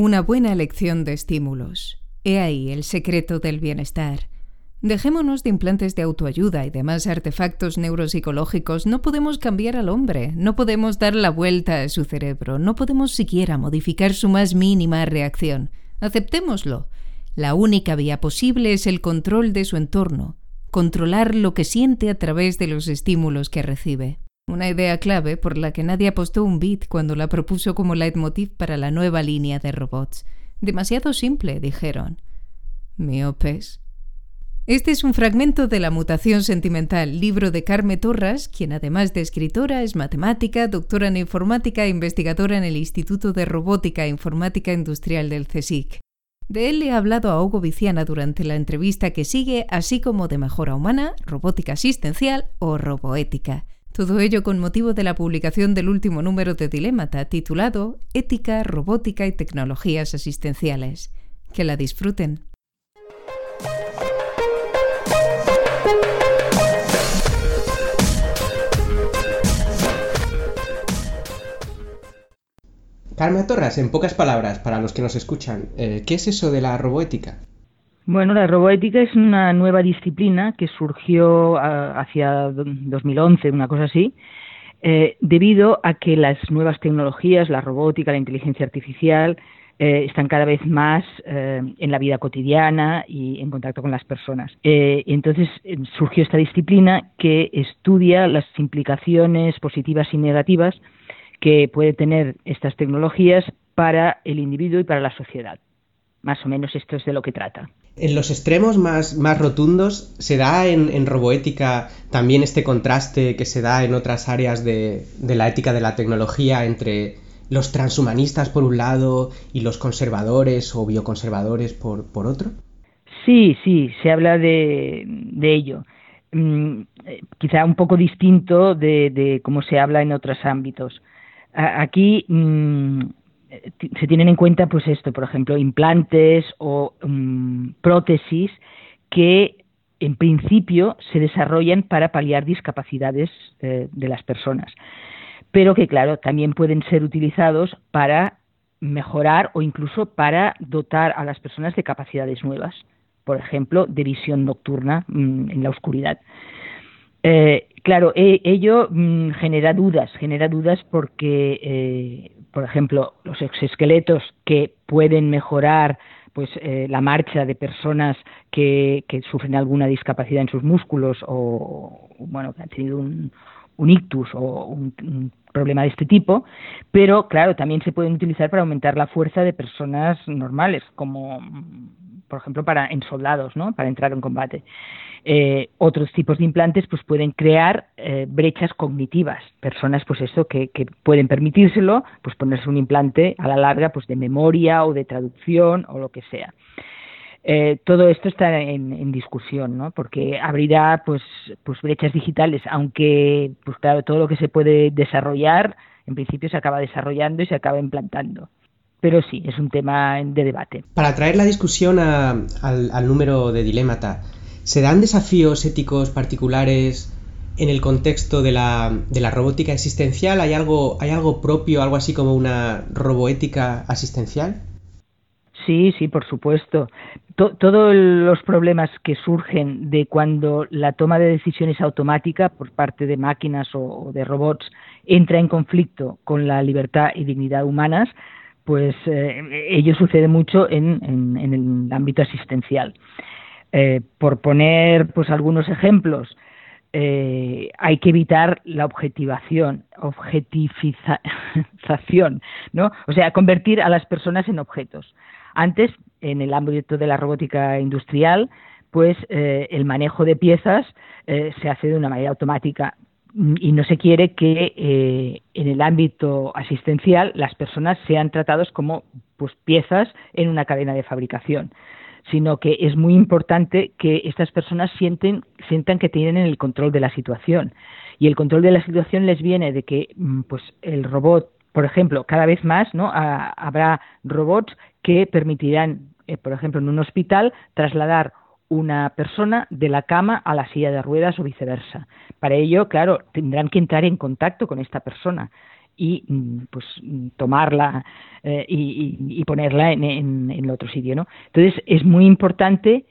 Una buena elección de estímulos. He ahí el secreto del bienestar. Dejémonos de implantes de autoayuda y demás artefactos neuropsicológicos. No podemos cambiar al hombre, no podemos dar la vuelta a su cerebro, no podemos siquiera modificar su más mínima reacción. Aceptémoslo. La única vía posible es el control de su entorno, controlar lo que siente a través de los estímulos que recibe. Una idea clave por la que nadie apostó un bit cuando la propuso como leitmotiv para la nueva línea de robots. Demasiado simple, dijeron. Miopes. Este es un fragmento de La mutación sentimental, libro de Carme Torras, quien además de escritora es matemática, doctora en informática e investigadora en el Instituto de Robótica e Informática Industrial del CSIC. De él le ha hablado a Hugo Viciana durante la entrevista que sigue, así como de mejora humana, robótica asistencial o roboética. Todo ello con motivo de la publicación del último número de Dilemata titulado Ética, Robótica y Tecnologías Asistenciales. Que la disfruten. Carmen Torras, en pocas palabras, para los que nos escuchan, eh, ¿qué es eso de la roboética? Bueno, la roboética es una nueva disciplina que surgió ah, hacia 2011, una cosa así, eh, debido a que las nuevas tecnologías, la robótica, la inteligencia artificial, eh, están cada vez más eh, en la vida cotidiana y en contacto con las personas. entonces surgió esta disciplina que estudia las implicaciones positivas y negativas que puede tener estas tecnologías para el individuo y para la sociedad. Más o menos esto es de lo que trata. En los extremos más, más rotundos, ¿se da en, roboética también este contraste que se da en otras áreas de, la ética de la tecnología entre los transhumanistas por un lado y los conservadores o bioconservadores por, por otro? Sí, sí, se habla de, ello. Mm, quizá un poco distinto de, cómo se habla en otros ámbitos. aquí mm, se tienen en cuenta, pues esto, por ejemplo, implantes o mm, prótesis que en principio se desarrollan para paliar discapacidades eh, de las personas, pero que claro, también pueden ser utilizados para mejorar o incluso para dotar a las personas de capacidades nuevas, por ejemplo, de visión nocturna mm, en la oscuridad. Eh, claro, e, ello mm, genera dudas, genera dudas porque eh, por ejemplo, los exoesqueletos que pueden mejorar pues eh, la marcha de personas que, sufren alguna discapacidad en sus músculos o bueno que han tenido un, ictus o un, problema de este tipo, pero claro, también se pueden utilizar para aumentar la fuerza de personas normales, como por ejemplo para en soldados, ¿no? Para entrar en combate. Eh, otros tipos de implantes pues pueden crear eh, brechas cognitivas personas pues eso que, pueden permitírselo pues ponerse un implante a la larga pues de memoria o de traducción o lo que sea eh, todo esto está en, discusión no porque abrirá pues pues brechas digitales aunque pues claro todo lo que se puede desarrollar en principio se acaba desarrollando y se acaba implantando pero sí, es un tema de debate. Para traer la discusión al, al número de Dilemata, ¿Se dan desafíos éticos particulares en el contexto de la, de la robótica existencial? ¿Hay algo, ¿Hay algo propio, algo así como una roboética asistencial? Sí, sí, por supuesto. todos los problemas que surgen de cuando la toma de decisiones automática por parte de máquinas o, de robots entra en conflicto con la libertad y dignidad humanas, pues eh, ello sucede mucho en, en el ámbito asistencial. Eh, por poner pues algunos ejemplos, eh, hay que evitar la objetivación, objetivización, ¿no? O sea, convertir a las personas en objetos. Antes, en el ámbito de la robótica industrial, pues el manejo de piezas se hace de una manera automática y no se quiere que en el ámbito asistencial las personas sean tratadas como pues piezas en una cadena de fabricación sino que es muy importante que estas personas sienten, sientan que tienen el control de la situación. Y el control de la situación les viene de que mm, pues, el robot, por ejemplo, cada vez más ¿no? habrá robots que permitirán, eh, por ejemplo, en un hospital, trasladar una persona de la cama a la silla de ruedas o viceversa. Para ello, claro, tendrán que entrar en contacto con esta persona y mm, pues tomarla eh, y, ponerla en, el otro sitio, ¿no? Entonces es muy importante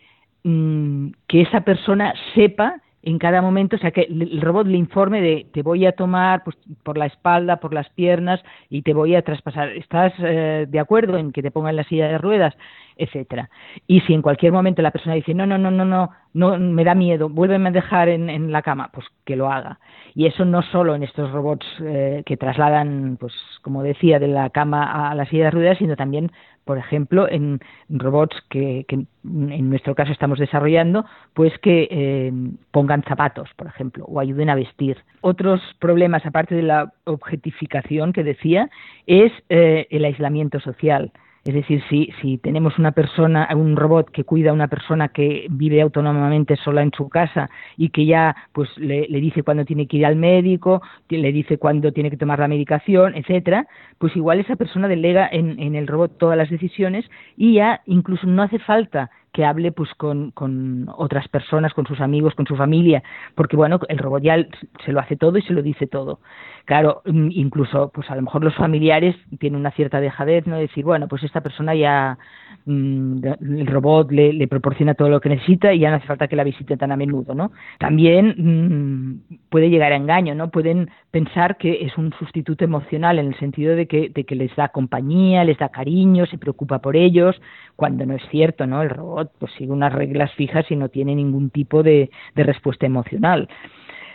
mm, que esa persona sepa en cada momento, o sea, que el robot le informe de te voy a tomar pues, por la espalda, por las piernas y te voy a traspasar. ¿Estás eh, de acuerdo en que te ponga en la silla de ruedas? etcétera. Y si en cualquier momento la persona dice, no, no, no, no, no, no me da miedo, vuélveme a dejar en, en la cama, pues que lo haga. Y eso no solo en estos robots eh, que trasladan, pues como decía, de la cama a la silla de ruedas, sino también, por ejemplo, en robots que, en nuestro caso estamos desarrollando, pues que eh, pongan zapatos, por ejemplo, o ayuden a vestir. Otros problemas, aparte de la objetificación que decía, es eh, el aislamiento social. Es decir, si, si tenemos una persona, un robot que cuida a una persona que vive autónomamente sola en su casa y que ya pues le, dice cuándo tiene que ir al médico, le dice cuándo tiene que tomar la medicación, etcétera, pues igual esa persona delega en, en el robot todas las decisiones y ya incluso no hace falta que hable pues con, con, otras personas, con sus amigos, con su familia, porque bueno, el robot ya se lo hace todo y se lo dice todo. Claro, mm, incluso pues a lo mejor los familiares tienen una cierta dejadez, ¿no? Decir, bueno, pues esta persona ya mm, el robot le, proporciona todo lo que necesita y ya no hace falta que la visite tan a menudo, ¿no? También mm, puede llegar a engaño, ¿no? Pueden pensar que es un sustituto emocional en el sentido de que, de que les da compañía, les da cariño, se preocupa por ellos, cuando no es cierto, ¿no? El robot pues sigue unas reglas fijas y no tiene ningún tipo de, respuesta emocional.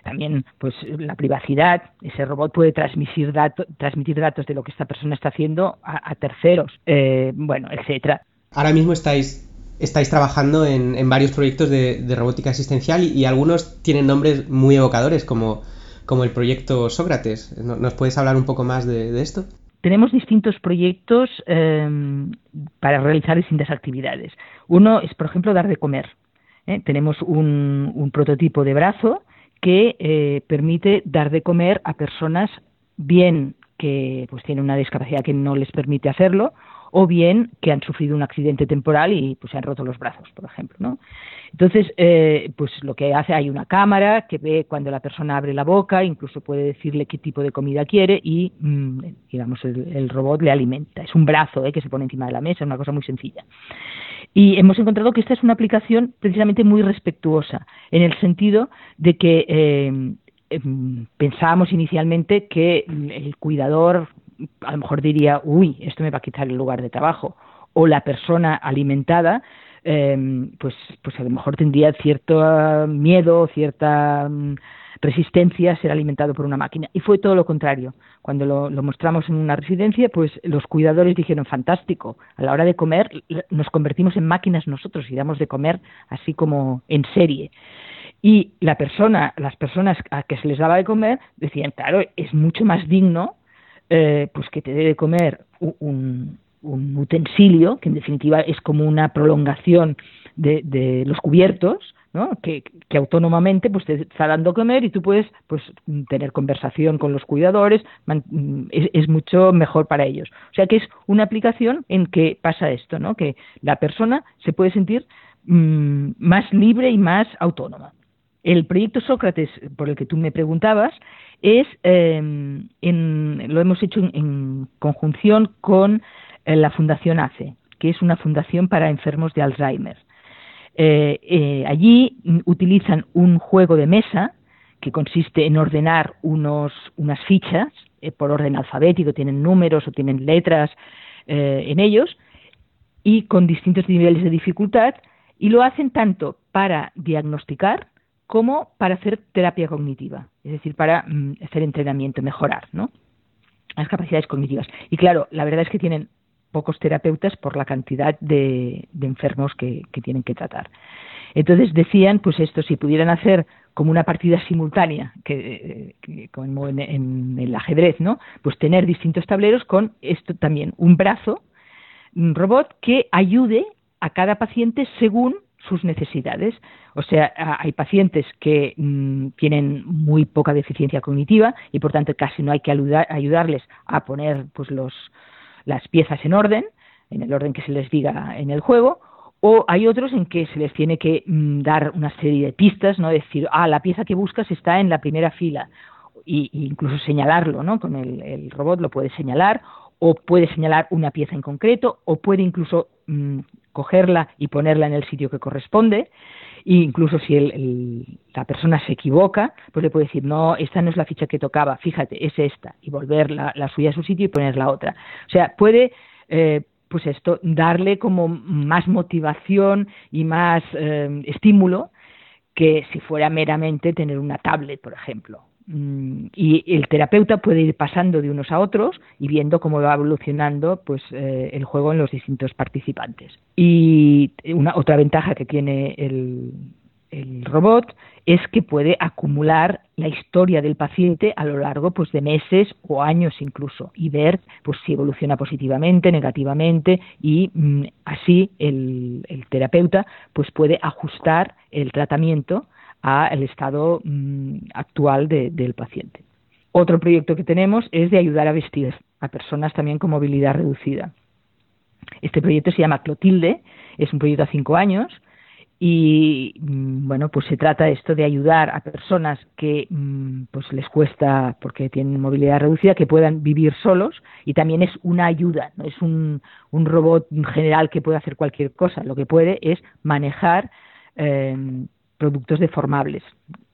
También pues la privacidad ese robot puede transmitir datos transmitir datos de lo que esta persona está haciendo a, terceros eh, bueno etcétera. Ahora mismo estáis estáis trabajando en, varios proyectos de, robótica asistencial y, algunos tienen nombres muy evocadores como como el proyecto Sócrates. Nos puedes hablar un poco más de esto tenemos distintos proyectos em, para realizar distintas actividades. Uno es, por ejemplo, dar de comer. ¿eh? Tenemos un, prototipo de brazo que eh, permite dar de comer a personas bien que pues tienen una discapacidad que no les permite hacerlo o bien que han sufrido un accidente temporal y pues se han roto los brazos, por ejemplo, ¿no? Entonces, eh, pues lo que hace, hay una cámara que ve cuando la persona abre la boca, incluso puede decirle qué tipo de comida quiere y, mm, digamos, el, robot le alimenta. Es un brazo eh, que se pone encima de la mesa, una cosa muy sencilla. Y hemos encontrado que esta es una aplicación precisamente muy respetuosa, en el sentido de que eh, em, pensábamos inicialmente que el cuidador a lo mejor diría, uy, esto me va a quitar el lugar de trabajo, o la persona alimentada Em, pues, pues a lo mejor tendría cierto miedo, cierta mm, resistencia a ser alimentado por una máquina. Y fue todo lo contrario. Cuando lo, mostramos en una residencia, pues los cuidadores dijeron, fantástico, a la hora de comer nos convertimos en máquinas nosotros y damos de comer así como en serie. Y la persona, las personas a que se les daba de comer decían, claro, es mucho más digno eh, pues que te dé de comer un, un utensilio, que en definitiva es como una prolongación de, los cubiertos, ¿no? que, autónomamente pues te está dando comer y tú puedes pues tener conversación con los cuidadores, es, mucho mejor para ellos. O sea que es una aplicación en que pasa esto, ¿no? que la persona se puede sentir mm, más libre y más autónoma. El proyecto Sócrates, por el que tú me preguntabas, es eh, en, lo hemos hecho en conjunción con la Fundación ACE, que es una fundación para enfermos de Alzheimer. Eh, eh, allí utilizan un juego de mesa que consiste en ordenar unos, unas fichas eh, por orden alfabético, tienen números o tienen letras en ellos, y con distintos niveles de dificultad, y lo hacen tanto para diagnosticar como para hacer terapia cognitiva, es decir, para mm, hacer entrenamiento, mejorar ¿no? las capacidades cognitivas. Y claro, la verdad es que tienen pocos terapeutas por la cantidad de, enfermos que, tienen que tratar. Entonces decían, pues esto, si pudieran hacer como una partida simultánea, que, como en, el ajedrez, ¿no? Pues tener distintos tableros con esto también, un brazo, un robot que ayude a cada paciente según sus necesidades. O sea, hay pacientes que mm, tienen muy poca deficiencia cognitiva y por tanto casi no hay que ayudarles a poner pues los las piezas en orden, en el orden que se les diga en el juego, o hay otros en que se les tiene que mm, dar una serie de pistas, no decir, ah, la pieza que buscas está en la primera fila. y, incluso señalarlo, ¿no? Con el, robot lo puede señalar o puede señalar una pieza en concreto o puede incluso mm, cogerla y ponerla en el sitio que corresponde. E incluso si la persona se equivoca, pues le puede decir, no, esta no es la ficha que tocaba, fíjate, es esta, y volver la, suya a su sitio y poner la otra. O sea, puede, eh, pues esto, darle como más motivación y más eh, estímulo que si fuera meramente tener una tablet, por ejemplo. Mm, y el terapeuta puede ir pasando de unos a otros y viendo cómo va evolucionando pues eh, el juego en los distintos participantes. Y una otra ventaja que tiene el, el robot es que puede acumular la historia del paciente a lo largo pues de meses o años incluso y ver pues si evoluciona positivamente, negativamente y mm, así el, el, terapeuta pues puede ajustar el tratamiento al estado mm, actual del paciente. Otro proyecto que tenemos es de ayudar a vestir a personas también con movilidad reducida. Este proyecto se llama Clotilde, es un proyecto a cinco años y mm, bueno pues se trata esto de ayudar a personas que mm, pues les cuesta porque tienen movilidad reducida que puedan vivir solos y también es una ayuda no es un, un robot general que puede hacer cualquier cosa lo que puede es manejar eh, productos deformables,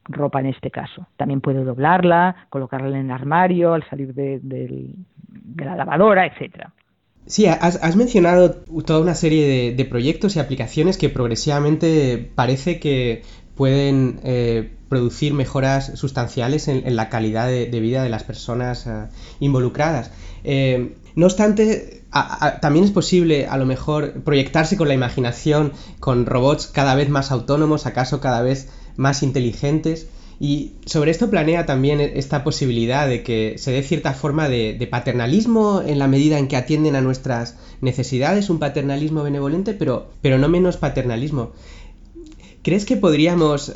ropa en este caso. También puede doblarla, colocarla en el armario al salir de, la lavadora, etcétera. Sí, has, mencionado toda una serie de, proyectos y aplicaciones que progresivamente parece que pueden eh, producir mejoras sustanciales en, la calidad de, vida de las personas eh, involucradas. Eh, no obstante, también es posible a lo mejor proyectarse con la imaginación con robots cada vez más autónomos, acaso cada vez más inteligentes. Y sobre esto planea también esta posibilidad de que se dé cierta forma de, paternalismo en la medida en que atienden a nuestras necesidades, un paternalismo benevolente, pero, pero no menos paternalismo. ¿Crees que podríamos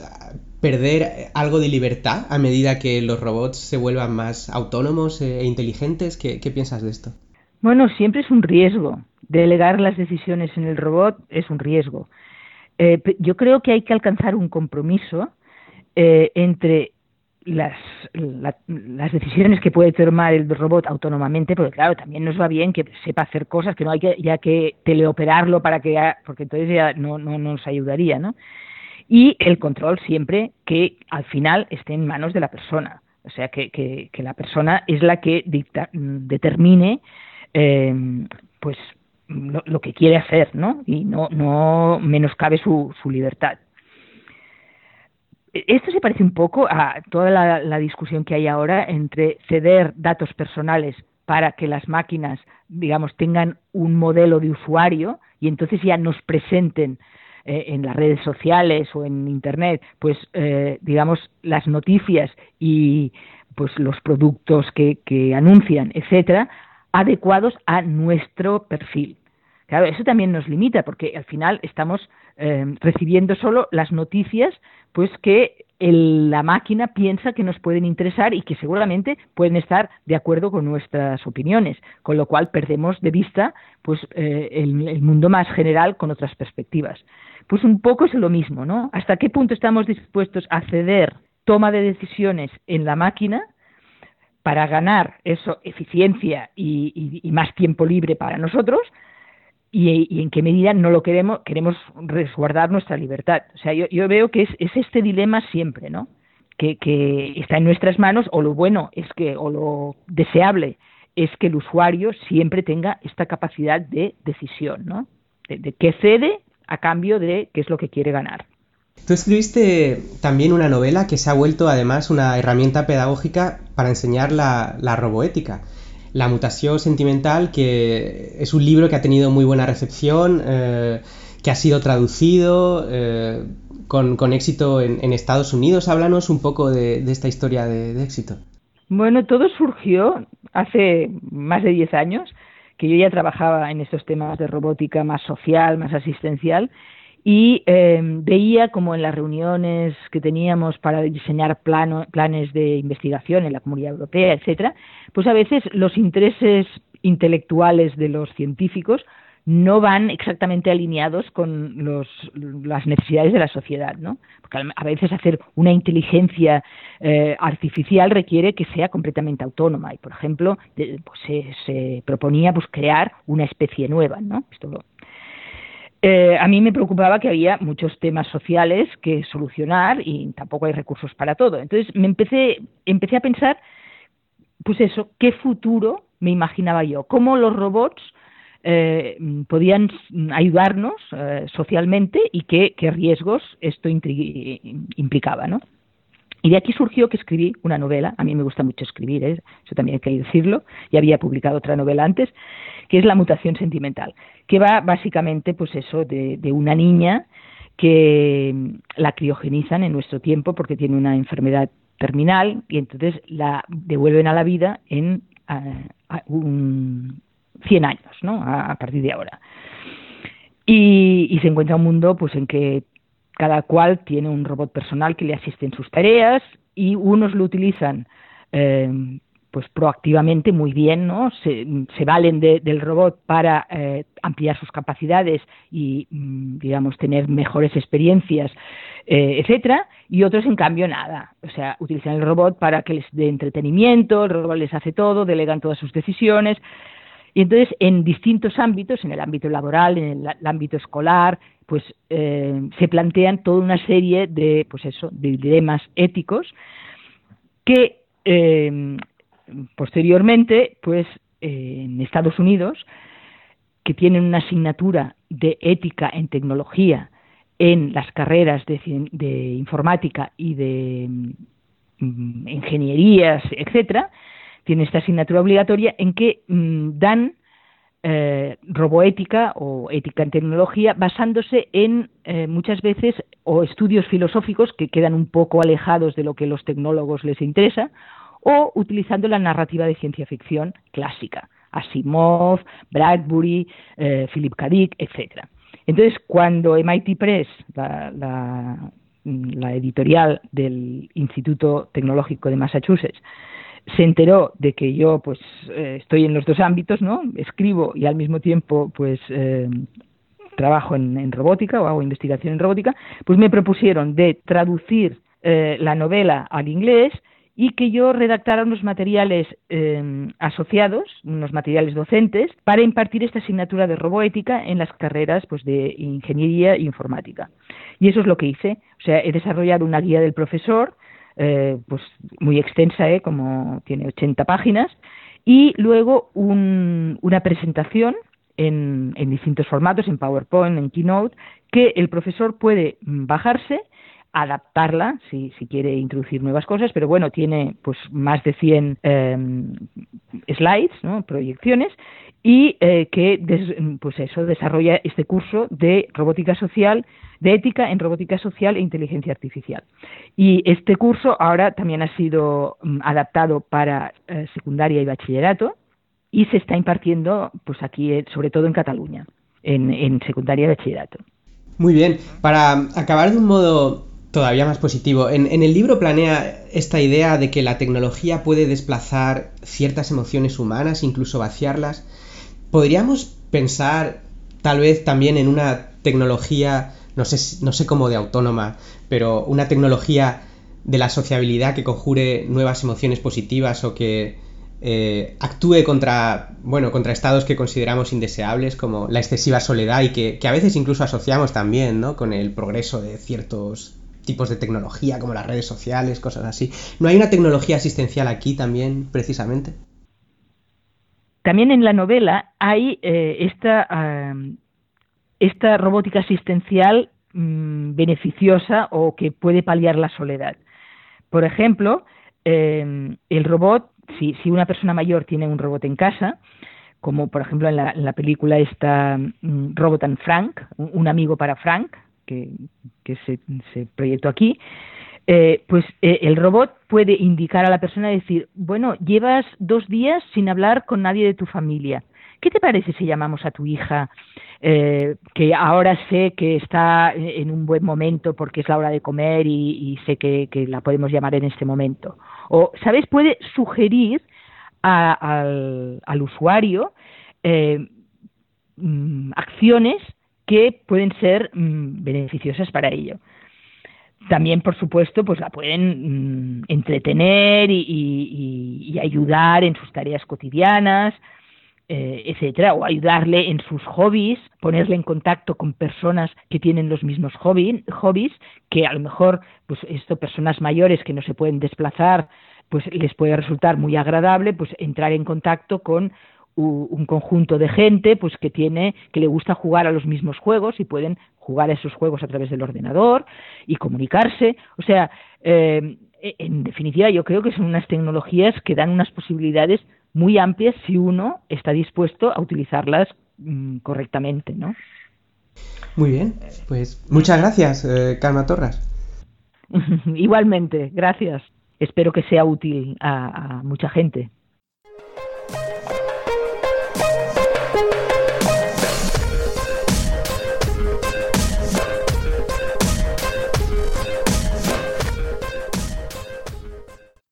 perder algo de libertad a medida que los robots se vuelvan más autónomos e inteligentes? qué piensas de esto? Bueno, siempre es un riesgo. Delegar las decisiones en el robot es un riesgo. Eh, yo creo que hay que alcanzar un compromiso eh, entre las, las decisiones que puede tomar el robot autónomamente, porque claro, también nos va bien que sepa hacer cosas, que no hay que ya que teleoperarlo para que, porque entonces ya no, no, nos ayudaría, ¿no? Y el control siempre que al final esté en manos de la persona, o sea que, que, que la persona es la que dicta, determine eh, pues lo, que quiere hacer, ¿no? Y no, no menoscabe su, su libertad. Esto se parece un poco a toda la, discusión que hay ahora entre ceder datos personales para que las máquinas, digamos, tengan un modelo de usuario y entonces ya nos presenten eh, en las redes sociales o en Internet, pues, eh, digamos, las noticias y pues los productos que, que anuncian, etcétera, adecuados a nuestro perfil. Claro, eso también nos limita porque al final estamos eh, recibiendo solo las noticias pues que la máquina piensa que nos pueden interesar y que seguramente pueden estar de acuerdo con nuestras opiniones, con lo cual perdemos de vista pues eh, el, el, mundo más general con otras perspectivas. Pues un poco es lo mismo, ¿no? ¿Hasta qué punto estamos dispuestos a ceder toma de decisiones en la máquina para ganar eso, eficiencia y, más tiempo libre para nosotros, y, en qué medida no lo queremos, queremos resguardar nuestra libertad. O sea, yo, yo veo que es, es, este dilema siempre, ¿no? Que, que, está en nuestras manos, o lo bueno es que, o lo deseable es que el usuario siempre tenga esta capacidad de decisión, ¿no? De, de qué cede a cambio de qué es lo que quiere ganar. Tú escribiste también una novela que se ha vuelto además una herramienta pedagógica para enseñar la, roboética. La mutación sentimental, que es un libro que ha tenido muy buena recepción, eh, que ha sido traducido eh, con, éxito en, Estados Unidos. Háblanos un poco de, esta historia de, de, éxito. Bueno, todo surgió hace más de 10 años, que yo ya trabajaba en estos temas de robótica más social, más asistencial, y eh, veía como en las reuniones que teníamos para diseñar planes de investigación en la Comunidad Europea, etcétera, pues a veces los intereses intelectuales de los científicos no van exactamente alineados con los, las necesidades de la sociedad, ¿no? Porque a veces hacer una inteligencia eh, artificial requiere que sea completamente autónoma y, por ejemplo, pues se, proponía pues crear una especie nueva, ¿no? Esto eh, a mí me preocupaba que había muchos temas sociales que solucionar y tampoco hay recursos para todo. Entonces me empecé, empecé a pensar, pues eso, qué futuro me imaginaba yo, cómo los robots eh, podían ayudarnos eh, socialmente y qué, riesgos esto implicaba, ¿no? Y de aquí surgió que escribí una novela, a mí me gusta mucho escribir, ¿eh? eso también hay que decirlo, ya había publicado otra novela antes, que es La mutación sentimental, que va básicamente, pues eso, de, una niña que la criogenizan en nuestro tiempo porque tiene una enfermedad terminal y entonces la devuelven a la vida en un, 100 años, ¿no? A, partir de ahora. Y, se encuentra un mundo pues en que cada cual tiene un robot personal que le asiste en sus tareas y unos lo utilizan eh, pues proactivamente muy bien, ¿no? Se, valen del robot para eh, ampliar sus capacidades y, mm, digamos, tener mejores experiencias, eh, etcétera, y otros, en cambio, nada. O sea, utilizan el robot para que les dé entretenimiento, el robot les hace todo, delegan todas sus decisiones, y entonces, en distintos ámbitos, en el ámbito laboral, en el, ámbito escolar, pues eh, se plantean toda una serie de, pues eso, de dilemas éticos que eh, posteriormente, pues en Estados Unidos, que tienen una asignatura de ética en tecnología en las carreras de, de informática y de mm, ingenierías, etcétera, tiene esta asignatura obligatoria en que mm, dan eh, roboética o ética en tecnología basándose en eh, muchas veces o estudios filosóficos que quedan un poco alejados de lo que los tecnólogos les interesa o utilizando la narrativa de ciencia ficción clásica, Asimov, Bradbury, eh, Philip K. Dick, etcétera. Entonces, cuando MIT Press, la editorial del Instituto Tecnológico de Massachusetts, se enteró de que yo pues eh, estoy en los dos ámbitos, ¿no? Escribo y al mismo tiempo pues eh, trabajo en, robótica o hago investigación en robótica, pues me propusieron de traducir eh, la novela al inglés y que yo redactara unos materiales asociados, unos materiales docentes, para impartir esta asignatura de robótica en las carreras pues, de ingeniería e informática. Y eso es lo que hice. O sea, he desarrollado una guía del profesor eh, pues muy extensa, ¿eh? como tiene 80 páginas, y luego una presentación en, en distintos formatos, en PowerPoint, en Keynote, que el profesor puede bajarse adaptarla si, si quiere introducir nuevas cosas, pero bueno, tiene pues más de 100 em, slides, ¿no? proyecciones, y eh, que pues eso desarrolla este curso de robótica social, de ética en robótica social e inteligencia artificial. Y este curso ahora también ha sido mm, adaptado para eh, secundaria y bachillerato y se está impartiendo pues aquí eh, sobre todo en Cataluña, en, en secundaria y bachillerato. Muy bien, para acabar de un modo todavía más positivo. En, el libro planea esta idea de que la tecnología puede desplazar ciertas emociones humanas, incluso vaciarlas. ¿Podríamos pensar tal vez también en una tecnología, no sé, no sé cómo de autónoma, pero una tecnología de la sociabilidad que conjure nuevas emociones positivas o que eh, actúe contra, bueno, contra estados que consideramos indeseables como la excesiva soledad y que, que a veces incluso asociamos también ¿no? con el progreso de ciertos tipos de tecnología como las redes sociales, cosas así. ¿No hay una tecnología asistencial aquí también, precisamente? También en la novela hay eh, esta, esta robótica asistencial mm, beneficiosa o que puede paliar la soledad. Por ejemplo, em, el robot, si, si, una persona mayor tiene un robot en casa, como por ejemplo en la, película esta mm, Robot and Frank, un amigo para Frank, que, se, proyectó aquí, eh, pues eh, el robot puede indicar a la persona decir, bueno, llevas dos días sin hablar con nadie de tu familia. ¿Qué te parece si llamamos a tu hija, eh, que ahora sé que está en un buen momento porque es la hora de comer y, sé que, la podemos llamar en este momento? O, ¿sabes? Puede sugerir al, usuario mm, acciones que pueden ser mm, beneficiosas para ello. También, por supuesto, pues la pueden mm, entretener y, ayudar en sus tareas cotidianas, eh, etcétera, o ayudarle en sus hobbies, ponerle en contacto con personas que tienen los mismos hobbies, que a lo mejor, pues esto, personas mayores que no se pueden desplazar, pues les puede resultar muy agradable, pues entrar en contacto con un conjunto de gente pues que tiene que le gusta jugar a los mismos juegos y pueden jugar a esos juegos a través del ordenador y comunicarse. O sea eh, en definitiva yo creo que son unas tecnologías que dan unas posibilidades muy amplias si uno está dispuesto a utilizarlas mm, correctamente no muy bien pues muchas gracias eh, Calma Torras. Igualmente gracias. Espero que sea útil a mucha gente